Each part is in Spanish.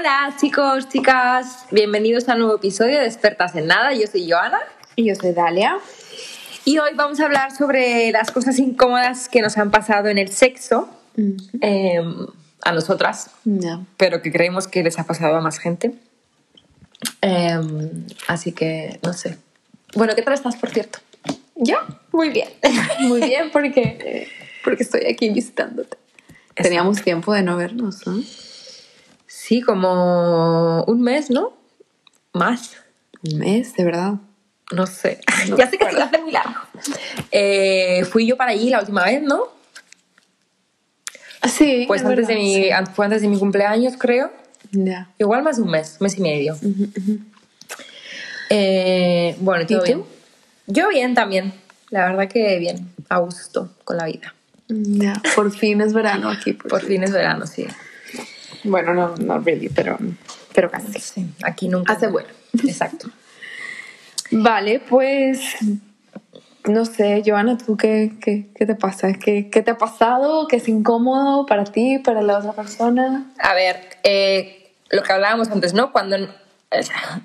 Hola chicos, chicas, bienvenidos a un nuevo episodio de Expertas en Nada. Yo soy Joana Y yo soy Dalia. y hoy vamos a hablar sobre las cosas incómodas que nos han pasado en el sexo eh, a nosotras, pero que creemos que les ha pasado a más gente. Eh, así que, no sé. Bueno, ¿qué tal estás, por cierto? ¿Yo? Muy bien. Muy bien porque, porque estoy aquí visitándote. Teníamos tiempo de no vernos, ¿no? Sí, como un mes, ¿no? Más. Un mes, de verdad. No sé. No ya sé que se recuerdo. hace muy largo. Eh, fui yo para allí la última vez, ¿no? Sí. Pues es antes de, mi, sí. fue antes de mi cumpleaños, creo. Ya. Igual más de un mes, mes y medio. Eh, bueno, todo ¿Y bien. tú? Yo bien también. La verdad que bien. A gusto con la vida. Ya. Por fin es verano aquí. Por fin es verano, sí. Bueno, no, no really, pero, pero casi. Sí, Aquí nunca. Hace bueno. Exacto. Vale, pues no sé, Joana, ¿tú qué, qué, qué te pasa? ¿Qué, ¿Qué te ha pasado? ¿Qué es incómodo para ti, para la otra persona? A ver, eh, lo que hablábamos antes, ¿no? Cuando,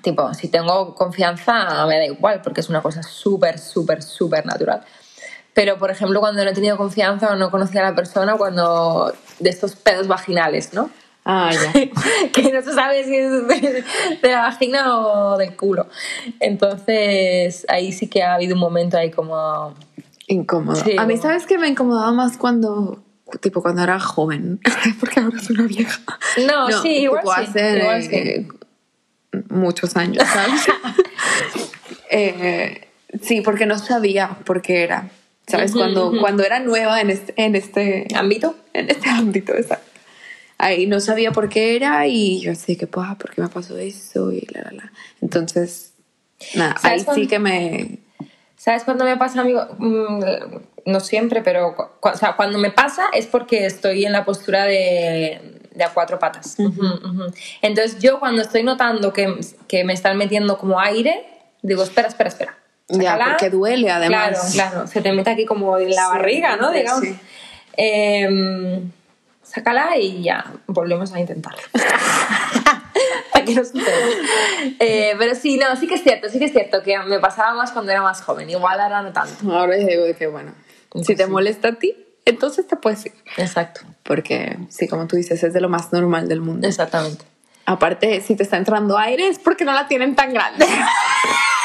tipo, si tengo confianza me da igual, porque es una cosa súper, súper, súper natural. Pero, por ejemplo, cuando no he tenido confianza o no conocía a la persona, cuando de estos pedos vaginales, ¿no? Ah, ya. que no se sabe si es de, de la vagina o del culo. Entonces, ahí sí que ha habido un momento ahí como... Incómodo. Sí, a mí, ¿sabes que me incomodaba más cuando, tipo, cuando era joven? Porque ahora soy una vieja. No, sí, igual tipo, sí, hace igual sí. eh, muchos años, ¿sabes? Eh, sí, porque no sabía por qué era. ¿Sabes? Cuando, cuando era nueva en este, en este ¿Ámbito? en este ámbito, exacto. Ahí no sabía por qué era y yo así que, pues, ¿por qué me pasó eso? Y la, la, la. Entonces, nada, ¿Sabes ahí cuándo- sí que me... ¿Sabes cuándo me pasa, amigo? Mm, No siempre, pero o sea, cuando me pasa es porque estoy en la postura de, de a cuatro patas. Ujú, ujú. Entonces yo cuando estoy notando que, que me están metiendo como aire, digo, espera, espera, espera. Ya, Sácala. porque duele además. Claro, claro. Se te mete aquí como en la Sí, barriga, ¿no? sí. Digamos. Sácala y ya, volvemos a intentarlo. Para que no suceda. Eh, pero sí, no, sí que es cierto, sí que es cierto que me pasaba más cuando era más joven. Igual ahora no tanto. Ahora ya digo que, bueno, si te molesta a ti, entonces te puedes ir. Exacto. Porque, sí, como tú dices, es de lo más normal del mundo. Exactamente. Aparte, si te está entrando aire es porque no la tienen tan grande.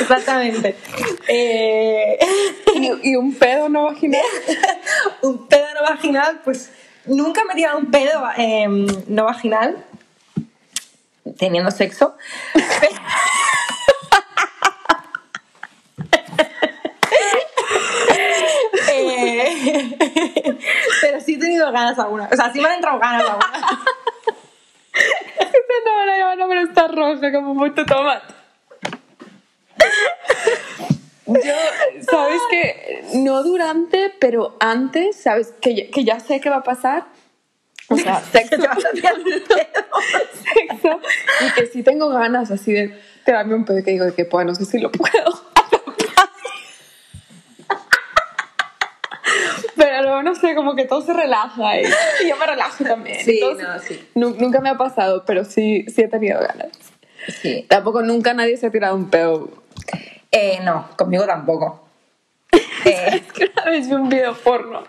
Exactamente. Eh, y, y un pedo no vaginal. un pedo no vaginal, pues nunca me he tirado un pedo eh, no vaginal teniendo sexo. Eh, pero sí he tenido ganas alguna. O sea, sí me han entrado ganas alguna. no, la Ivana, pero está roja como mucho tomate. Yo, sabes que no durante, pero antes, sabes que, que ya sé qué va a pasar. O sea, sexo, sexo, y que sí tengo ganas así de tirarme un pedo y que digo de que pues no sé si lo puedo. Pero luego no sé, como que todo se relaja y, y yo me relajo también. Sí, Entonces, no, sí. nu- Nunca me ha pasado, pero sí, sí he tenido ganas. Sí. Tampoco nunca nadie se ha tirado un pedo. Eh, no, conmigo tampoco. Eh, Es que una vez vi un video porno.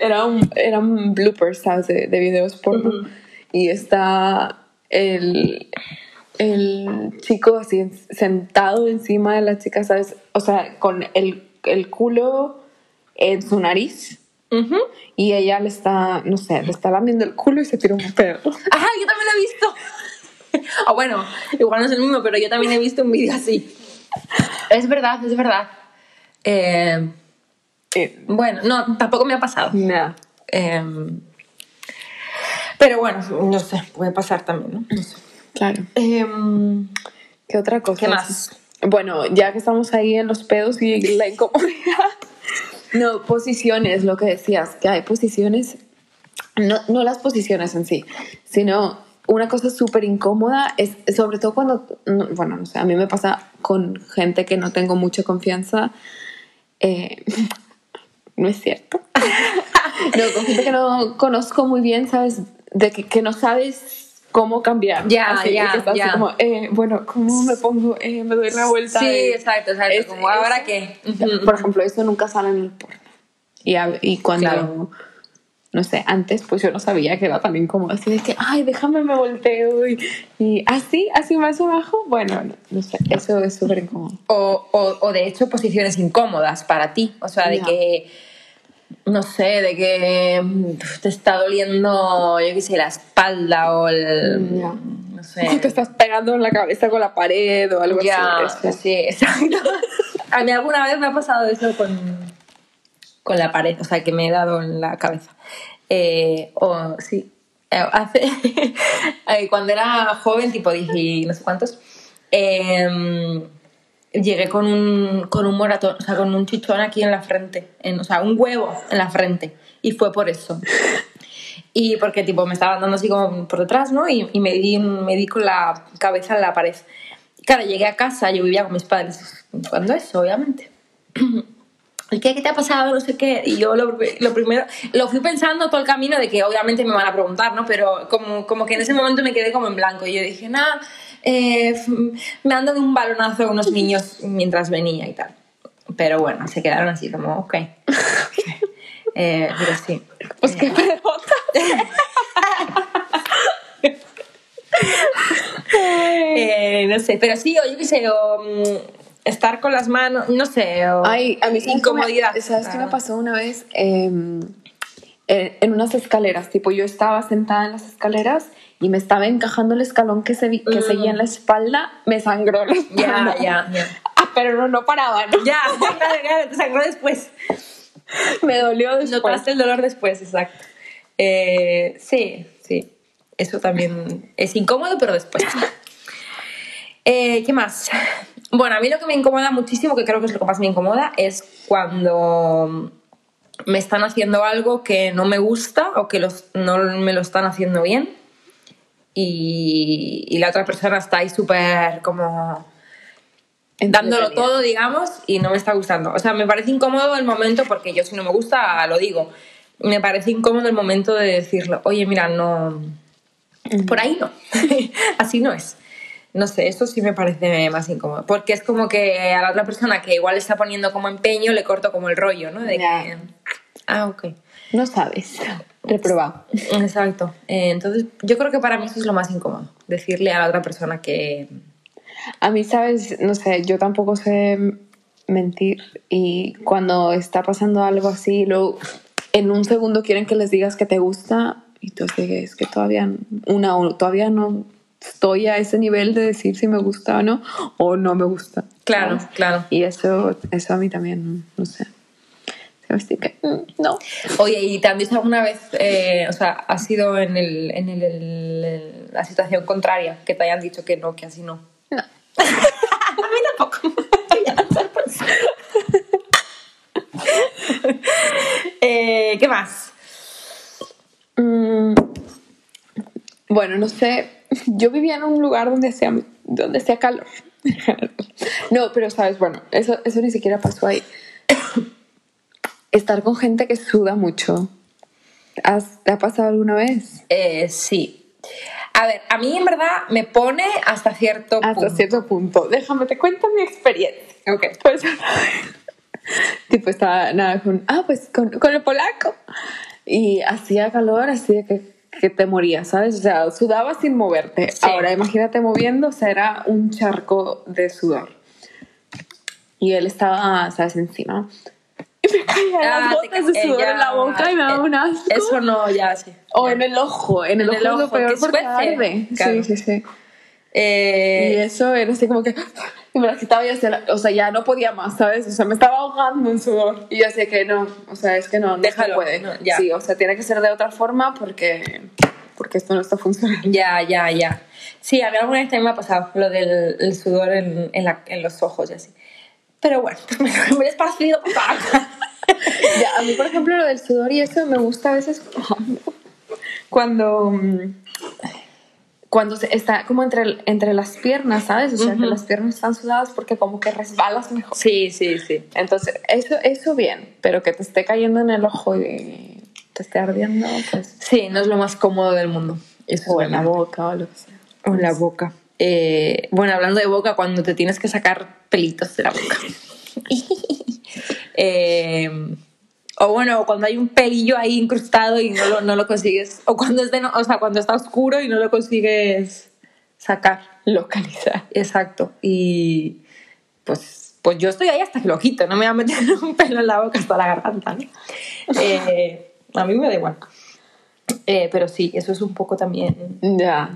Era un, era un blooper, ¿sabes? De, de videos porno. Y está el, el chico así en- sentado encima de la chica, ¿sabes? O sea, con el, el culo en su nariz. Y ella le está, no sé, le está lamiendo el culo y se tira un pedo. Ajá, yo también lo he visto. Ah, bueno, igual no es el mismo, pero yo también he visto un vídeo así. Es verdad, es verdad. Eh, Eh, bueno, no, tampoco me ha pasado. Nada. Eh, pero bueno, no sé, puede pasar también, ¿no? No sé. Claro. Eh, ¿Qué otra cosa? ¿Qué más? Bueno, ya que estamos ahí en los pedos y la incomodidad. No, posiciones, lo que decías, que hay posiciones, no, no las posiciones en sí, sino una cosa súper incómoda es, sobre todo cuando, no, bueno, no sé, a mí me pasa con gente que no tengo mucha confianza. eh, no es cierto. no, con gente que no conozco muy bien, ¿sabes? De que, que no sabes cómo cambiar. Ya, ya, ya. eh, bueno, ¿cómo me pongo? Eh, me doy la vuelta. Sí, eh, exacto, exacto. es- como ahora es- que. Por ejemplo, eso nunca sale en el porno. Y, y cuando, Claro. No sé, antes pues yo no sabía que era tan incómodo. Así de que, ay, déjame me volteo. Y, y así, así más abajo. Bueno, no, no sé, eso es súper incómodo. O, o, o de hecho posiciones incómodas para ti. O sea, de que, no sé, de que mm, te está doliendo, yo qué sé, la espalda o el... No sé. O te estás pegando en la cabeza con la pared o algo Ya, así. sí, exacto. A mí alguna vez me ha pasado eso con, con la pared, o sea, que me he dado en la cabeza. Eh, o sí, Eh, hace, eh, cuando era joven, tipo dije no sé cuántos, eh, llegué con un, con un moratón, o sea, con un chichón aquí en la frente, en- o sea, un huevo en la frente, y fue por eso. Y porque tipo me estaba dando así como por detrás, ¿no? Y, y me, di, me di con la cabeza en la pared. Claro, llegué a casa, yo vivía con mis padres. Cuando eso, obviamente. ¿Y qué, qué te ha pasado? No sé qué. Y yo lo, lo primero, lo fui pensando todo el camino de que obviamente me van a preguntar, ¿no? Pero como, como que en ese momento me quedé como en blanco. Y yo dije, nada, eh, me han dado un balonazo unos niños mientras venía y tal. Pero bueno, se quedaron así como, ok. Eh, pero sí. Pues qué. Eh, no sé, pero sí, o yo qué sé, o mm, estar con las manos, no sé, o Ay, a mí ¿sabes incomodidad. ¿Sabes qué me pasó una vez? Eh, en, unas escaleras, tipo yo estaba sentada en las escaleras y me estaba encajando el escalón que, se, que Mm. seguía en la espalda, me sangró la Ya, espalda. ya, ya. Ah, pero no, no paraba, ¿no? Ya, te sangró después. Me dolió después. Notaste el dolor después, exacto. Eh, sí, sí. Eso también es incómodo, pero después. Eh, ¿Qué más? Bueno, a mí lo que me incomoda muchísimo, que creo que es lo que más me incomoda, es cuando me están haciendo algo que no me gusta o que los, no me lo están haciendo bien y, y la otra persona está ahí súper como dándolo todo, digamos, y no me está gustando. O sea, me parece incómodo el momento, porque yo si no me gusta, lo digo. Me parece incómodo el momento de decirlo, oye, mira, no. Por ahí no. Así no es. No sé, eso sí me parece más incómodo. Porque es como que a la otra persona que igual está poniendo como empeño, le corto como el rollo, ¿no? De que. Ah, ok. No sabes. Reprobado. Exacto. Eh, entonces, yo creo que para mí eso es lo más incómodo. Decirle a la otra persona que. A mí, sabes, no sé, yo tampoco sé mentir y cuando está pasando algo así, luego en un segundo quieren que les digas que te gusta y tú sigues que todavía una o todavía no estoy a ese nivel de decir si me gusta o no o no me gusta. Claro, ¿sabes? claro. Y eso, eso a mí también, no sé. Mm, no. Oye, ¿y dicho alguna vez, eh, o sea, ha sido en, el, en el- la situación contraria, que te hayan dicho que no, que así no? No. A mí tampoco. Eh, ¿Qué más? Mm, bueno, no sé. Yo vivía en un lugar donde hacía, donde hacía calor. no, pero sabes, bueno, eso, eso ni siquiera pasó ahí. Estar con gente que suda mucho. ¿Has, ¿Te ha pasado alguna vez? Eh, sí. A ver, a mí en verdad me pone hasta cierto Hasta punto. cierto punto. Déjame, te cuento mi experiencia. Ok. Pues, tipo, estaba nada con, ah, pues con, con el polaco. Y hacía calor, así de que, que te morías, ¿sabes? O sea, sudabas sin moverte. Sí. Ahora, imagínate moviendo, o sea, era un charco de sudor. Y él estaba, ¿sabes? Encima. Y me caían Ah, las gotas de eh, sudor ya, en la boca y me daba eh, un asco. Eso no, ya sí. O Ya. en el ojo, en el, En ojo, el es lo ojo, peor que porque escuece. arde. Claro. Sí, sí, sí. Eh, Y eso era así como que. Y me las quitaba y la- O sea, ya no podía más, ¿sabes? O sea, me estaba ahogando en sudor. Y yo decía que no. O sea, es que no, no Déjalo, se puede. no, ya. Sí, o sea, tiene que ser de otra forma porque. Porque esto no está funcionando. Ya, ya, ya. Sí, a mí alguna vez también me ha pasado lo del el sudor en, en, la- en los ojos y así. Pero bueno, me, he esparcido. Ya, a mí, por ejemplo, lo del sudor y eso me gusta a veces cuando. mm, cuando se- está como entre, entre las piernas, ¿sabes? O sea, que las piernas están sudadas porque como que resbalas mejor. Sí, sí, sí. Entonces, eso, eso bien, pero que te esté cayendo en el ojo y te esté ardiendo, pues... Sí, no es lo más cómodo del mundo. Eso O en la boca o lo que sea. O en la boca. Eh, bueno, hablando de boca, cuando te tienes que sacar pelitos de la boca. Eh, o bueno, cuando hay un pelillo ahí incrustado y no lo, no lo consigues. O cuando, es de no- o sea, cuando está oscuro y no lo consigues sacar. Localizar. Exacto. Y pues, pues yo estoy ahí hasta que lo quito. No me voy a meter un pelo en la boca hasta la garganta. ¿no? Eh, a mí me da igual. Eh, pero sí, eso es un poco también Ya.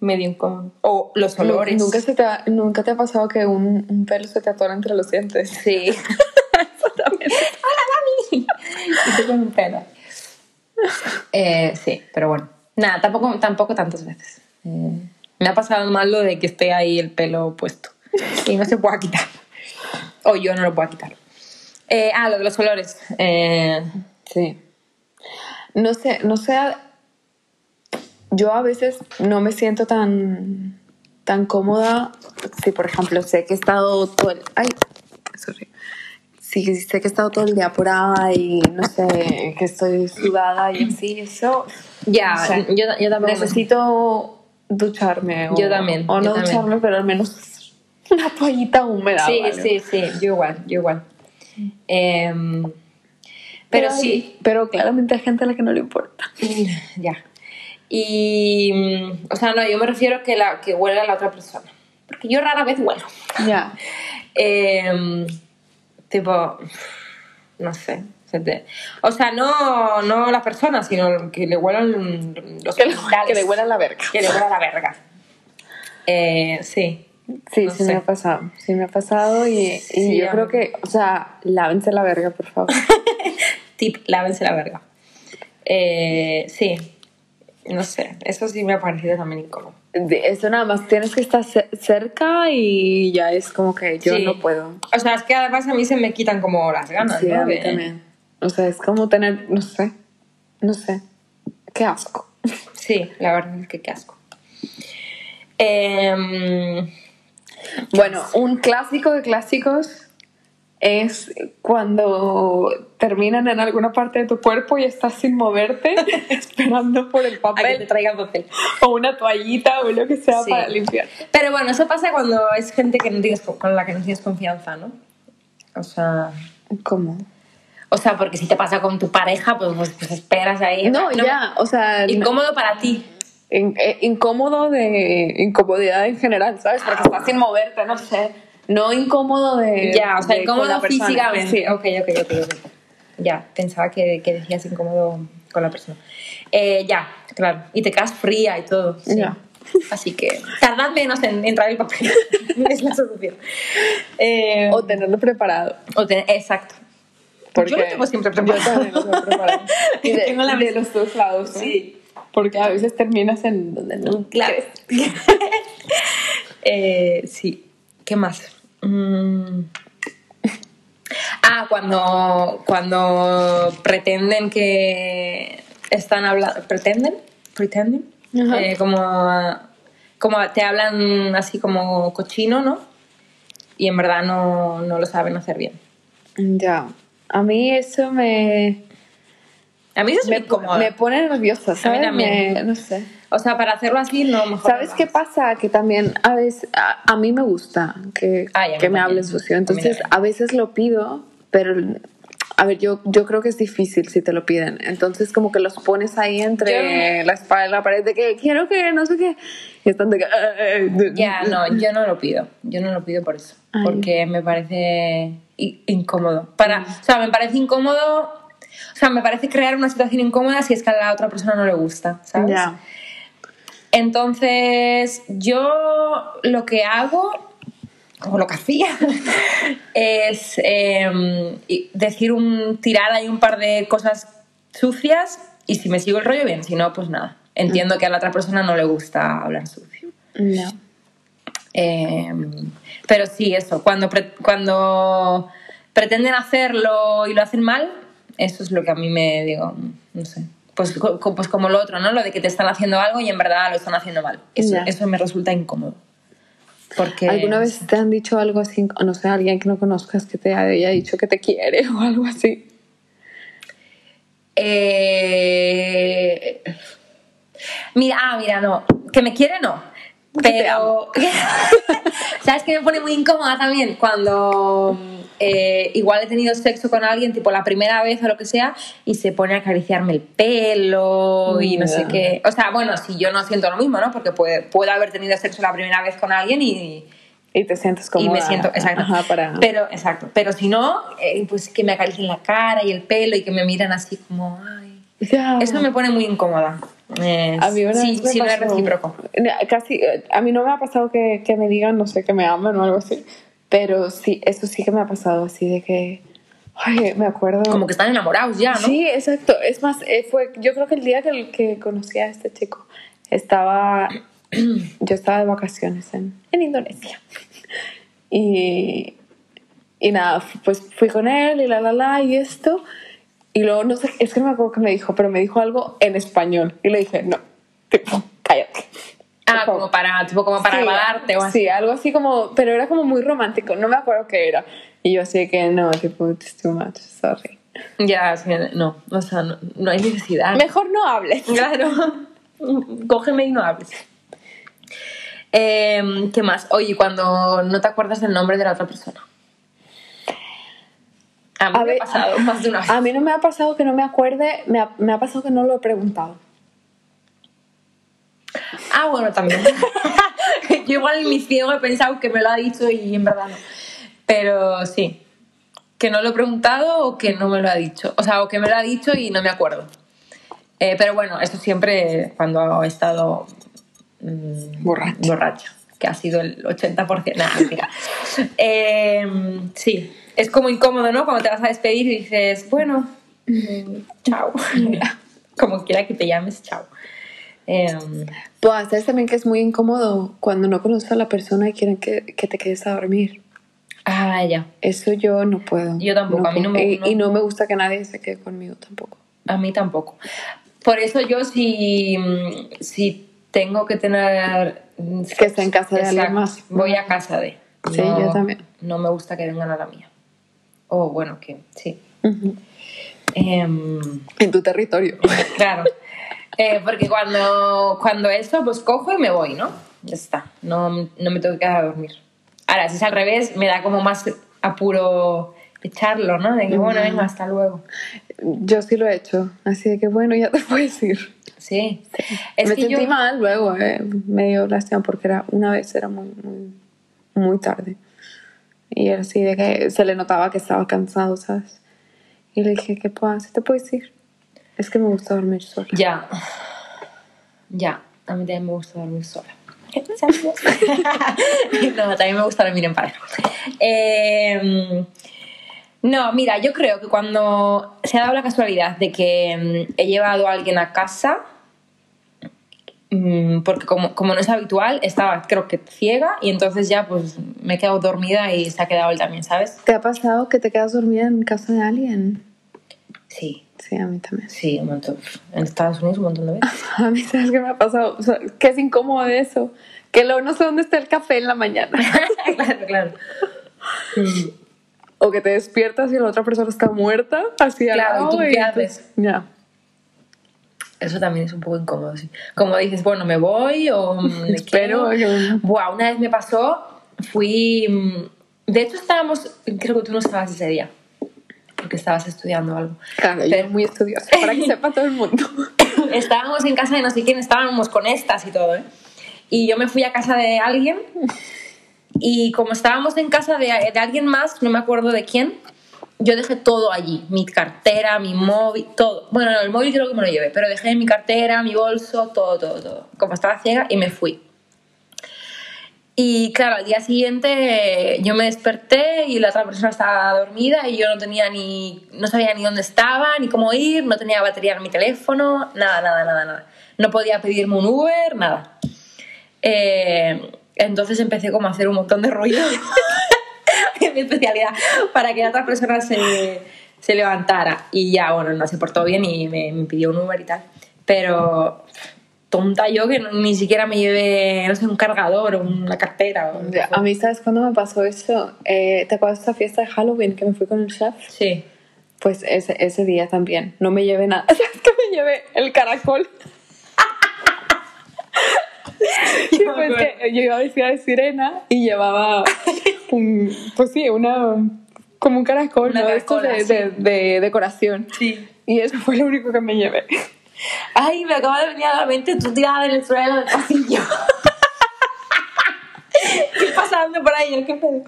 medio incómodo. O los olores. ¿Nunca, se te ha, ¿Nunca te ha pasado que un, un pelo se te atora entre los dientes? Sí. Eso también. Con. Eh, sí, pero bueno. Nada, tampoco, tampoco tantas veces. Eh, me ha pasado mal lo de que esté ahí el pelo puesto y no se pueda quitar. O yo no lo pueda quitar. Eh, ah, lo de los olores. Eh, Sí. No sé, no sé. Yo a veces no me siento tan, tan cómoda si, por ejemplo, sé que he estado todo el. Ay, sorry. Que sé que he estado todo el día por ahí, no sé, que estoy sudada y así, eso. ya, yo, yo tampoco. Necesito ducharme. O, Yo también, O no también. ducharme, pero al menos una toallita húmeda. Sí, ¿vale? sí, sí, yo igual, yo igual. Em, pero sí, Pero claramente hay gente a la que no le importa. Ya. Y, mm, o sea, no, yo me refiero que, la, que huele a la otra persona. Porque yo rara vez huelo. Ya. Eh, tipo, no sé. se te- O sea, no, no la persona, sino que le huelan los Que que le huela la verga. Que le huela la verga. Eh, sí. Sí, No sí sé. me ha pasado. Sí me ha pasado y, y Sí, yo creo que, o sea, lávense la verga, por favor. Tip, lávense la verga. Eh, sí. No sé, eso sí me ha parecido también incómodo. Eso nada más tienes que estar ce- cerca y ya es como que yo Sí. no puedo. O sea, es que además a mí se me quitan como las ganas, Sí, ¿no? a mí también. O sea, es como tener, no sé, no sé. Qué asco. Sí, la verdad es que qué asco. Em, Bueno, un clásico de clásicos es cuando terminan en alguna parte de tu cuerpo y estás sin moverte esperando por el a que te papel traigan papel. o una toallita o lo que sea Sí. para limpiar. Pero bueno, eso pasa cuando es gente que no tienes, con la que no tienes confianza, ¿no? O sea, ¿Cómo? o sea, porque si te pasa con tu pareja, pues, pues, pues esperas ahí. No, ya, o sea, Incómodo para ti. in- eh, incómodo de incomodidad en general, ¿sabes? Porque estás sin moverte, no sé. No incómodo de. ya, o sea, de incómodo físicamente. Sí. Ok, ok, ok, ok. Ya, pensaba que, que decías incómodo con la persona. Eh, ya, claro. Y te quedas fría y todo. sí. Ya. Así que tardad menos en, en traer el papel. es la solución. Eh, O tenerlo preparado. o te- exacto. Porque Yo lo tengo siempre preparado. Yo lo tengo preparado. Y de, Tengo la de misma. los dos lados. ¿no? Sí. Porque a veces terminas en donde no. Claro. Eh, sí. ¿Qué más? Mm. Ah, cuando, cuando pretenden que están hablando. ¿Pretenden? ¿Pretenden? Eh, como, como te hablan así como cochino, ¿no? Y en verdad no, no lo saben hacer bien. Ya. A mí eso me. A mí eso es Me, muy incómodo. me pone nerviosa, ¿sabes? también. Me- no sé. O sea, para hacerlo así, no, mejor. ¿Sabes no qué pasa? Que también a veces, a, a mí me gusta que, Ay, a mí que me hablen sucio. A mí Entonces, también. a veces lo pido, pero, a ver, yo, yo creo que es difícil si te lo piden. Entonces, como que los pones ahí entre la espalda y la pared de que quiero que no sé qué. Y están de que... "Eh, Ya, no, yo no lo pido. Yo no lo pido por eso. Ay. Porque me parece incómodo. Para, o sea, me parece incómodo. O sea, me parece crear una situación incómoda si es que a la otra persona no le gusta, ¿sabes? Entonces, yo lo que hago, o lo que hacía, es eh, y decir un, tirar ahí un par de cosas sucias y si me sigo el rollo, bien, si no, pues nada. Entiendo que a la otra persona no le gusta hablar sucio. Ya. Eh, pero sí, eso, cuando, pre- cuando pretenden hacerlo y lo hacen mal, eso es lo que a mí me digo, no sé. pues, co- pues como lo otro, ¿no? Lo de que te están haciendo algo y en verdad lo están haciendo mal. Eso, eso me resulta incómodo. Porque... ¿Alguna vez te han dicho algo así, o no sé, alguien que no conozcas que te haya dicho que te quiere o algo así? Eh... Mira, ah, mira, no. Que me quiere, no. Pero, ¿sabes qué me pone muy incómoda también? Cuando eh, igual he tenido sexo con alguien, tipo la primera vez o lo que sea, y se pone a acariciarme el pelo y no sé qué. O sea, bueno, si yo no siento lo mismo, ¿no? Porque puede, puedo haber tenido sexo la primera vez con alguien y, Y te sientes como... y me siento, exacto. Ajá, para... Pero, exacto. Pero si no, eh, pues que me acaricien la cara y el pelo y que me miren así como, ay. Eso me pone muy incómoda. Eh, A mí una sí, sí, no es recíproco. Casi, a mí no me ha pasado que, que me digan, no sé, que me aman o algo así. Pero sí, eso sí que me ha pasado, así de que... Ay, me acuerdo... Como que están enamorados ya, ¿no? Sí, exacto. Es más, eh, fue, yo creo que el día que, que conocí a este chico, estaba, yo estaba de vacaciones en, en Indonesia. Y, y nada, pues fui con él y la, la, la, y esto. Y luego, no sé, es que no me acuerdo qué me dijo, pero me dijo algo en español. Y le dije, no, tipo, cállate. Ah, como para, tipo, como para Sí, o así. Sí, algo así como, pero era como muy romántico, no me acuerdo qué era. Y yo así que no, tipo, it's too much, sorry. Ya, no, o sea, no, no hay necesidad. Mejor no hables. Claro. Cógeme y no hables. Em, ¿Qué más? Oye, cuando no te acuerdas del nombre de la otra persona. A mí A me ver, ha pasado más de una vez. A mí no me ha pasado que no me acuerde, me ha, me ha pasado que no lo he preguntado. Ah, bueno, también. Yo igual en mi ciego he pensado que me lo ha dicho y en verdad no. Pero sí. Que no lo he preguntado o que no me lo ha dicho. O sea, o que me lo ha dicho y no me acuerdo. Eh, pero bueno, eso siempre cuando he estado mm, Borracha. borracha, que ha sido el 80%. Nada. Eh, sí, es como incómodo, ¿no? Cuando te vas a despedir y dices, bueno, chao. como quiera que te llames, chao. Em, Pues sabes también que es muy incómodo cuando no conoces a la persona y quieren que, que te quedes a dormir. ah, ya. Eso yo no puedo. Yo tampoco, a mí no me- no. y no me gusta que nadie se quede conmigo tampoco. A mí tampoco. Por eso yo si, si tengo que tener... Que esté en casa de alguien más. Voy a casa de... Sí, yo también. No me gusta que vengan a la mía. O bueno, que sí. Ujú. Em, En tu territorio. claro. Eh, porque cuando, cuando eso, pues cojo y me voy, ¿no? Ya está. No, no me tengo que quedar a dormir. Ahora, si es al revés, me da como más apuro echarlo, ¿no? De que, bueno, venga, hasta luego. Yo sí lo he hecho. Así de que bueno, ya te puedes ir. Sí. Es me que sentí yo... mal luego, eh. me dio lástima porque era, una vez era muy, muy, muy tarde. Y era así de que se le notaba que estaba cansado, ¿sabes? Y le dije, ¿qué pasa? ¿Te puedes ir? Es que me gusta dormir sola. Ya. Ya. A mí también me gusta dormir sola. no, también me gusta dormir en pareja. Eh, no, mira, yo creo que cuando se ha dado la casualidad de que mm, he llevado a alguien a casa, porque como, como no es habitual, estaba creo que ciega y entonces ya pues me he quedado dormida y se ha quedado él también, ¿sabes? ¿Te ha pasado que te quedas dormida en casa de alguien? Sí, Sí, a mí también. sí, un montón. En Estados Unidos un montón de veces. A mí, ¿sabes qué me ha pasado? O sea, que es incómodo eso. Que luego no sé dónde está el café en la mañana. claro, claro. o que te despiertas y la otra persona está muerta. Así al Claro, ¿y lado tú entonces- haces? Ya. Eso también es un poco incómodo, sí. Como dices, bueno, me voy o me Espero. quedo. Buah, una vez me pasó, fui... mm, De hecho, estábamos... Creo que tú no estabas ese día, porque estabas estudiando algo. Claro, yo Pero- muy estudiosa, para que sepa todo el mundo. estábamos en casa de no sé quién, estábamos con estas y todo, ¿eh? Y yo me fui a casa de alguien y como estábamos en casa de, de alguien más, no me acuerdo de quién, yo dejé todo allí, mi cartera, mi móvil, todo. Bueno, no, el móvil creo que me lo llevé, pero dejé mi cartera, mi bolso, todo, todo, todo. Como estaba ciega y me fui. Y claro, al día siguiente eh, yo me desperté y la otra persona estaba dormida y yo no tenía ni, no sabía ni dónde estaba, ni cómo ir, no tenía batería en mi teléfono, nada, nada, nada, nada. No podía pedirme un Uber, nada. Eh, entonces empecé como a hacer un montón de ruido mi especialidad para que la otra persona se, se levantara y ya, bueno, no se portó bien y me, me pidió un Uber y tal. Pero tonta yo que ni siquiera me llevé, no sé, un cargador o una cartera. O Ya. A mí, ¿sabes cuándo me pasó eso? Eh, ¿Te acuerdas de esa fiesta de Halloween que me fui con el chef? Sí. Pues ese, ese día también. No me llevé nada. ¿Sabes que me llevé el caracol? Sí, me pues que yo iba vestida de sirena y llevaba un, pues sí, una, como un caracol, Una ¿no? Caracola, de, de- de decoración. Sí. Y eso fue lo único que me llevé. Ay, me acaba de venir a la mente tú tirada en el suelo del pasillo. ¿Qué pasando por ahí? ¿Qué pedo?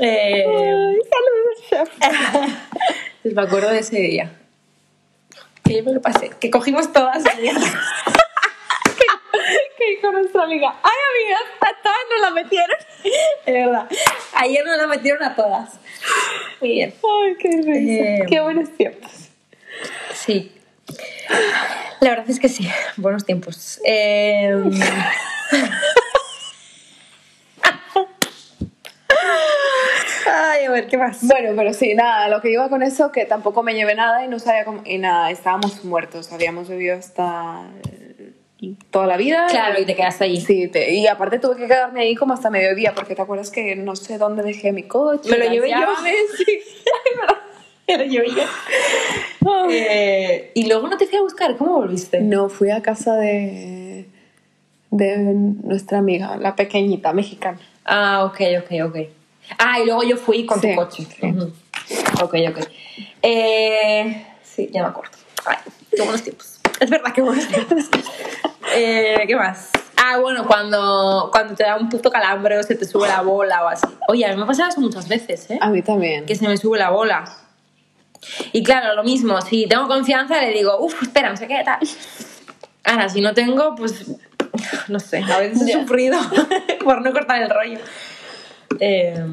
Eh, Ay, saludos, chef. me acuerdo de ese día. Que yo me lo pasé. Que cogimos todas. Dijo nuestra amiga, ay amigas, a todas nos la metieron. De verdad. Ayer nos la metieron a todas. Muy bien. Ay, qué risa. Eh, qué buenos tiempos. Sí. La verdad es que sí. Buenos tiempos. Eh, Ay, a ver, ¿qué más? Bueno, pero sí, nada, lo que iba con eso, que tampoco me llevé nada y no sabía cómo. Y nada, estábamos muertos, habíamos bebido hasta toda la vida. Claro, y te quedaste allí. Sí, te- y aparte tuve que quedarme ahí como hasta mediodía, porque te acuerdas que no sé dónde dejé mi coche. Me lo llevé yo. sí. Me lo llevé yo. Eh, y luego no te fui a buscar. ¿Cómo volviste? No, fui a casa de, de nuestra amiga, la pequeñita mexicana. Ah, ok, ok, ok. Ah, y luego yo fui con Sí, tu coche. sí. Ujú. Ok, ok. Eh, sí, ya me acuerdo. Ay, qué buenos tiempos. Es verdad, buenos tiempos. Eh, ¿Qué más? Ah, bueno, cuando, cuando te da un puto calambre o se te sube la bola o así. Oye, a mí me ha pasado eso muchas veces, ¿eh? A mí también. Que se me sube la bola. Y claro, lo mismo, si tengo confianza le digo, uff, espera, no sé qué, tal. Ahora, si no tengo, pues, no sé, a veces he sufrido por no cortar el rollo. Eh,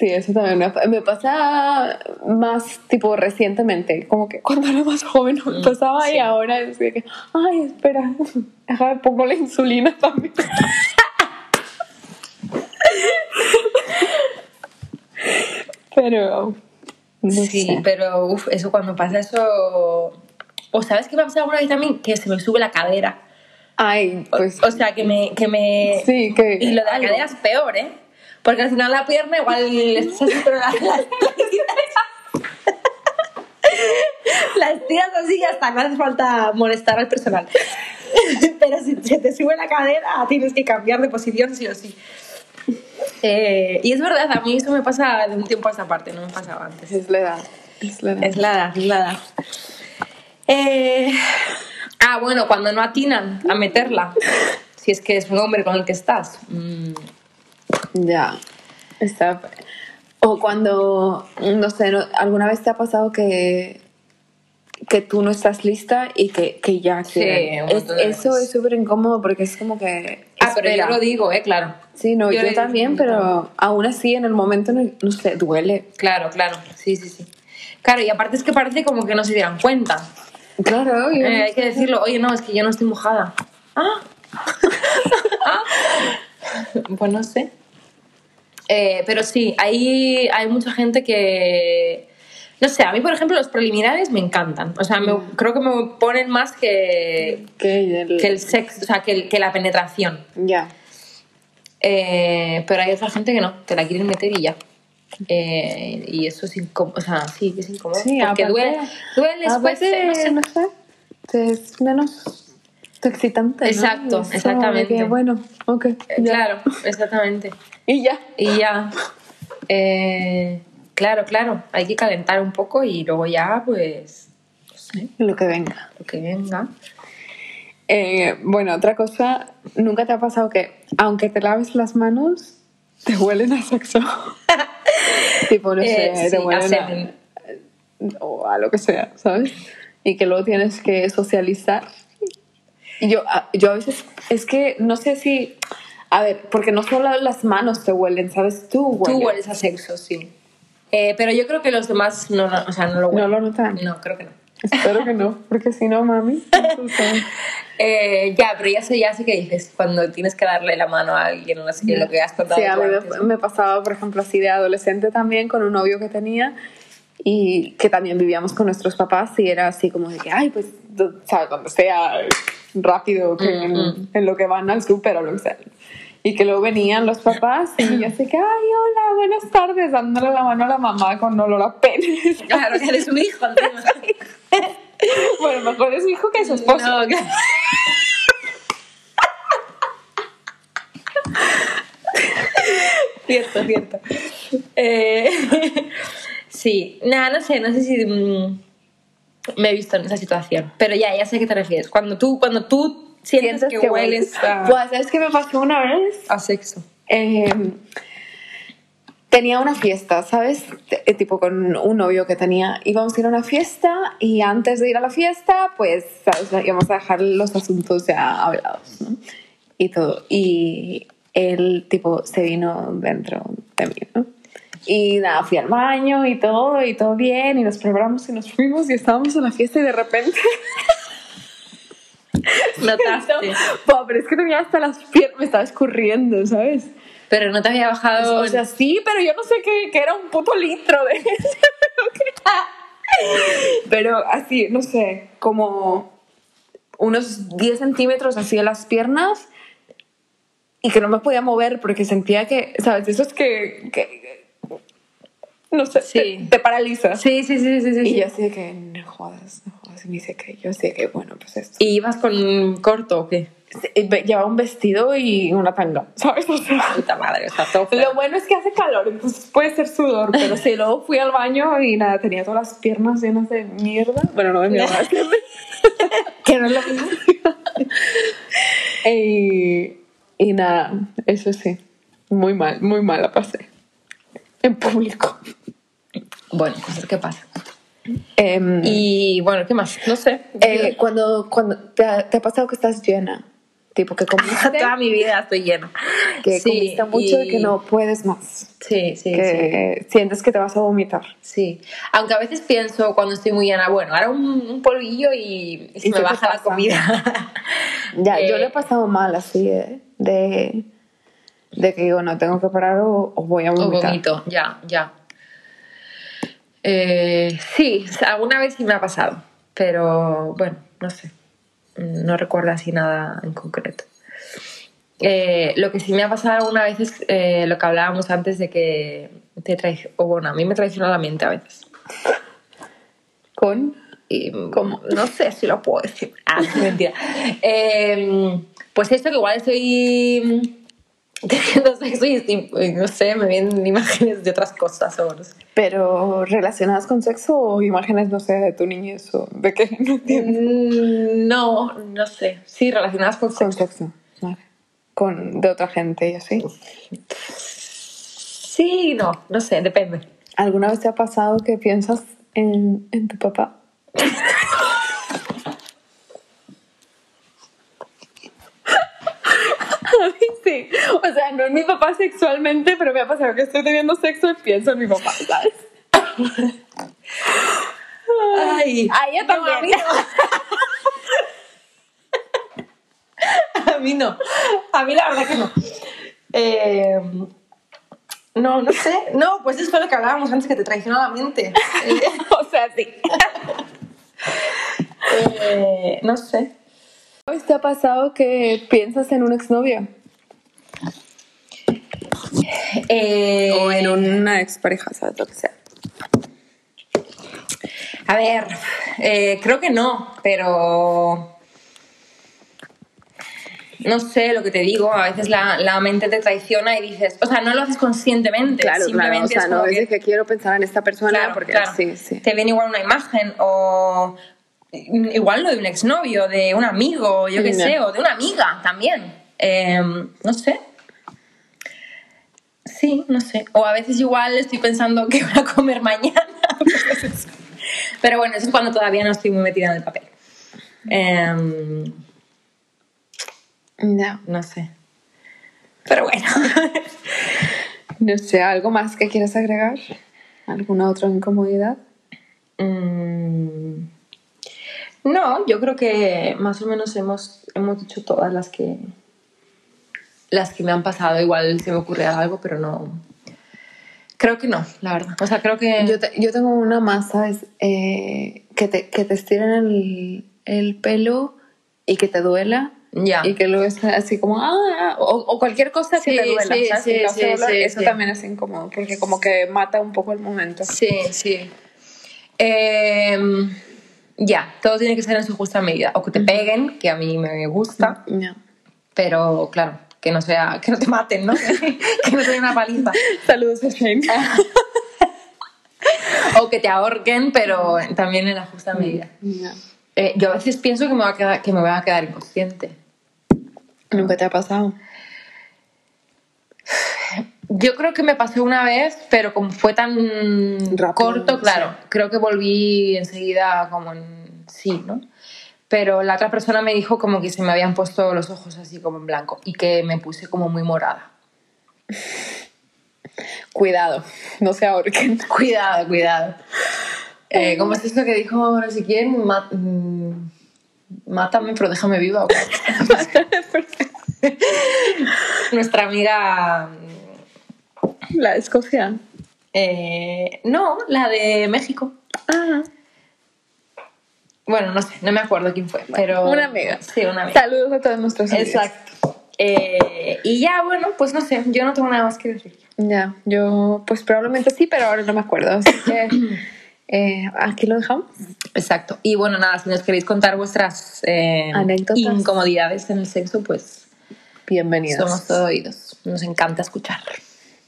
Sí, eso también me, me pasa más tipo recientemente, como que cuando era más joven no me pasaba sí. y ahora es que, ay, espera, déjame pongo la insulina también. Pero, no sí, sé. pero uf, eso cuando pasa eso... O sabes qué me ha pasado alguna vez también, que se me sube la cadera. Ay, O, pues, o sea, que me... Que me sí, que... Y lo de la algo. cadera es peor, ¿eh? Porque al final la pierna igual estás así, pero la, la, la estiras así y hasta no hace falta molestar al personal. Pero si se te sube la cadera, tienes que cambiar de posición sí o sí. Eh, y es verdad, a mí eso me pasa de un tiempo a esta parte, no me pasaba antes. Es la edad, es la edad. Es la edad, es la edad. Eh, ah, bueno, cuando no atinan a meterla, si es que es un hombre con el que estás. mm, Ya. Está... O cuando, no sé, ¿alguna vez te ha pasado que, que tú no estás lista y que, que ya Sí, Es- eso es súper incómodo porque es como que... Ah, pero yo lo digo, eh, claro. Sí, no, Yo también, pero aún así en el momento, no, no sé, duele. Claro, claro. Sí, sí, sí. Claro, y aparte es que parece como que no se dieran cuenta. Claro, Eh, no hay que decirlo, oye, no, es que yo no estoy mojada. Ah. Ah. Pues no sé. Eh, pero sí, hay, hay mucha gente que... No sé, a mí, por ejemplo, los preliminares me encantan. O sea, me- creo que me ponen más que, Que el- que el sexo, o sea, que, el- que la penetración. Ya. Eh, pero hay otra gente que no, que la quieren meter y ya. Eh, y eso es incómodo, o sea, sí, es incómodo. Sí, porque aparte- duele, duele después, no sé. no sé, es menos excitante, ¿no? Exacto, Es como exactamente. que, bueno, ok, Eh, ya. Claro, exactamente. Y ya. Y ya. eh, claro, claro, hay que calentar un poco y luego ya, pues, no sé, Lo que venga. lo que venga. Eh, bueno, otra cosa, ¿nunca te ha pasado que, aunque te laves las manos, te huelen a sexo? tipo, no sé, Eh, sí, te a huelen a, semen. o a lo que sea, ¿sabes? Y que luego tienes que socializar. Yo, a- yo a veces, es que no sé si, a ver, porque no solo las manos te huelen, ¿sabes? Tú hueles. Tú hueles a sexo, sí. Eh, pero yo creo que los demás no, no, o sea, no lo huelen. ¿No lo notan? No, creo que no. Espero que no, porque si no, mami. Eh, ya, pero ya sé, ya sé qué dices. Cuando tienes que darle la mano a alguien, no sé lo que has contado Sí, a mí me, me pasaba, por ejemplo, así de adolescente también con un novio que tenía y que también vivíamos con nuestros papás y era así como de que, ay, pues, ¿sabes? Donde sea rápido que Mm, en, en lo que van al súper o lo que sea. Y que luego venían los papás y yo así que, ay, hola, buenas tardes, dándole la mano a la mamá con olor a penes. Claro, que eres un hijo. bueno, mejor es su hijo que su esposo. No, que- cierto, cierto. Eh, sí, nada, no sé, no sé si mm, me he visto en esa situación, pero ya, ya sé a qué te refieres. Cuando tú, cuando tú sientes, que, hueles a, Pues, ¿sabes qué me pasó una vez? a sexo. Eh, tenía una fiesta, ¿sabes? T- Tipo con un novio que tenía. Íbamos a ir a una fiesta y antes de ir a la fiesta, pues, ¿sabes? Íbamos a dejar los asuntos ya hablados, ¿no? Y todo. Y él, tipo, se vino dentro de mí, ¿no? Y nada, fui al baño y todo, y todo bien, y nos preparamos y nos fuimos y estábamos en la fiesta y de repente... Notaste. Buah, pero es que tenía hasta las piernas, me estaba escurriendo, ¿sabes? Pero no te había bajado. O sea, sí, pero yo no sé qué, qué era un puto litro de Pero así, no sé, como unos 10 centímetros así de las piernas y que no me podía mover porque sentía que, ¿sabes? Eso es que, que- no sé, Sí. te, te paraliza. sí, sí, sí, sí, sí. Y sí. yo así de que, no jodas, no jodas. Y me dice que yo así de que, bueno, pues esto. ¿Y ibas con corto o qué? Ve- Llevaba un vestido y una tanga, ¿sabes? O sea, Puta madre, sea, todo feo. Lo bueno es que hace calor, entonces puede ser sudor, pero sí, luego fui al baño y nada, tenía todas las piernas llenas de mierda. Bueno, no de mierda, que no es lo mismo. y, y nada, eso sí, muy mal, muy mal la pasé. En público. Bueno, cosas que pasan. Em, Y bueno, ¿qué más? No sé. eh, cuando cuando te, ha, te ha pasado que estás llena, tipo que comiste, Toda mi vida estoy llena. que Sí, comiste mucho y... que no puedes más, Sí, sí, sí. que sientes que te vas a vomitar. Sí. Aunque a veces pienso cuando estoy muy llena, bueno, ahora un, un polvillo y, y se ¿Y me baja la comida. Ya, yo Eh, lo he pasado mal así, ¿eh? De, de que digo, no, tengo que parar o, o voy a O vomitar. vomito, ya, ya. Eh, sí, alguna vez sí me ha pasado, pero bueno, no sé. No recuerdo así nada en concreto. Eh, lo que sí me ha pasado alguna vez es eh, lo que hablábamos antes de que te traiciona, o bueno, a mí me traiciona la mente a veces. Con. Y, como, no sé si lo puedo decir. Ah, mentira. Eh, pues esto que igual estoy teniendo sexo y no sé, me vienen imágenes de otras cosas o no sé. Pero relacionadas con sexo o imágenes, no sé, de tu niñez o de qué, no entiendo. Mm, No, no sé. Sí, relacionadas con Con sexo. sexo, vale. Con, de otra gente y así. Sí, no, no sé, depende. ¿Alguna vez te ha pasado que piensas en, en tu papá? A mí sí. O sea, no en mi papá sexualmente, pero me ha pasado que estoy teniendo sexo y pienso en mi papá, ¿sabes? Ay, A ella también. a mí no. a mí no. A mí la verdad que no. Eh, no, no sé. No, pues es lo que hablábamos antes, que te traiciona la mente. Eh, o sea, sí. eh, no sé. ¿Vez te ha pasado que piensas en un exnovio? Eh, O en una expareja, ¿sabes? Lo que sea. A ver, eh, creo que no, pero no sé lo que te digo. A veces la, la mente te traiciona y dices, o sea, no lo haces conscientemente. Claro, claro. O simplemente sea, es no como es de que quiero pensar en esta persona Claro, porque claro. sí, sí. te viene igual una imagen o igual no de un exnovio, de un amigo, yo qué Ya. sé, o de una amiga también. Eh, no sé. Sí, no sé. O a veces igual estoy pensando que voy a comer mañana. Pero bueno, eso es cuando todavía no estoy muy metida en el papel. Em, No. no sé. Pero bueno. No sé, ¿algo más que quieras agregar? ¿Alguna otra incomodidad? Mm, No, yo creo que más o menos hemos, hemos dicho todas las que las que me han pasado. Igual se me ocurre algo, pero no, Creo que no, la verdad. O sea, creo que... Yo, te- yo tengo una más, ¿sabes? Eh, que, te, que te estiren el, el pelo y que te duela. Ya. Y que luego es así como, ah, o, o cualquier cosa Sí, que te duela, sí, ¿sabes? sí, sí, dolor, sí, eso también es incómodo, porque como que mata un poco el momento. Sí, sí. Em, ya, todo tiene que ser en su justa medida. O que te peguen, que a mí me gusta, Ya. pero claro, que no sea, que no te maten, ¿no? que no sea una paliza. Saludos Shane. O que te ahorquen, pero también en la justa medida. Eh, yo a veces pienso que me, va a quedar, que me voy a quedar inconsciente. Nunca te ha pasado. Yo creo que me pasó una vez, pero como fue tan Rápido, corto, sí. claro, creo que volví enseguida como en sí, ¿no? Pero la otra persona me dijo como que se me habían puesto los ojos así como en blanco y que me puse como muy morada. Cuidado, no se ahorquen. Cuidado, cuidado. Eh, ¿Cómo es esto que dijo no sé quién? Mátame, pero déjame viva. Nuestra amiga... La de Escocia. eh, no, la de México. Ah, Bueno, no sé, no me acuerdo quién fue, pero... una amiga. Sí, una amiga. Saludos a todos nuestros amigos. Exacto. Eh, y ya, bueno, pues no sé, yo no tengo nada más que decir. Ya, yo pues probablemente sí, pero ahora no me acuerdo. Así que eh, aquí lo dejamos. Exacto. Y bueno, nada, si nos queréis contar vuestras eh, Anécdotas. incomodidades en el sexo, pues Bienvenidos. somos todo oídos. Nos encanta escuchar.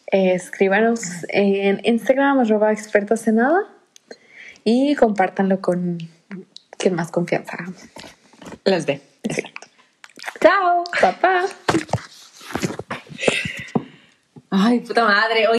Escríbanos en Instagram, arroba en nada. Y compártanlo con quien más confianza. dé. Exacto. Chao. Papá. Ay, puta madre.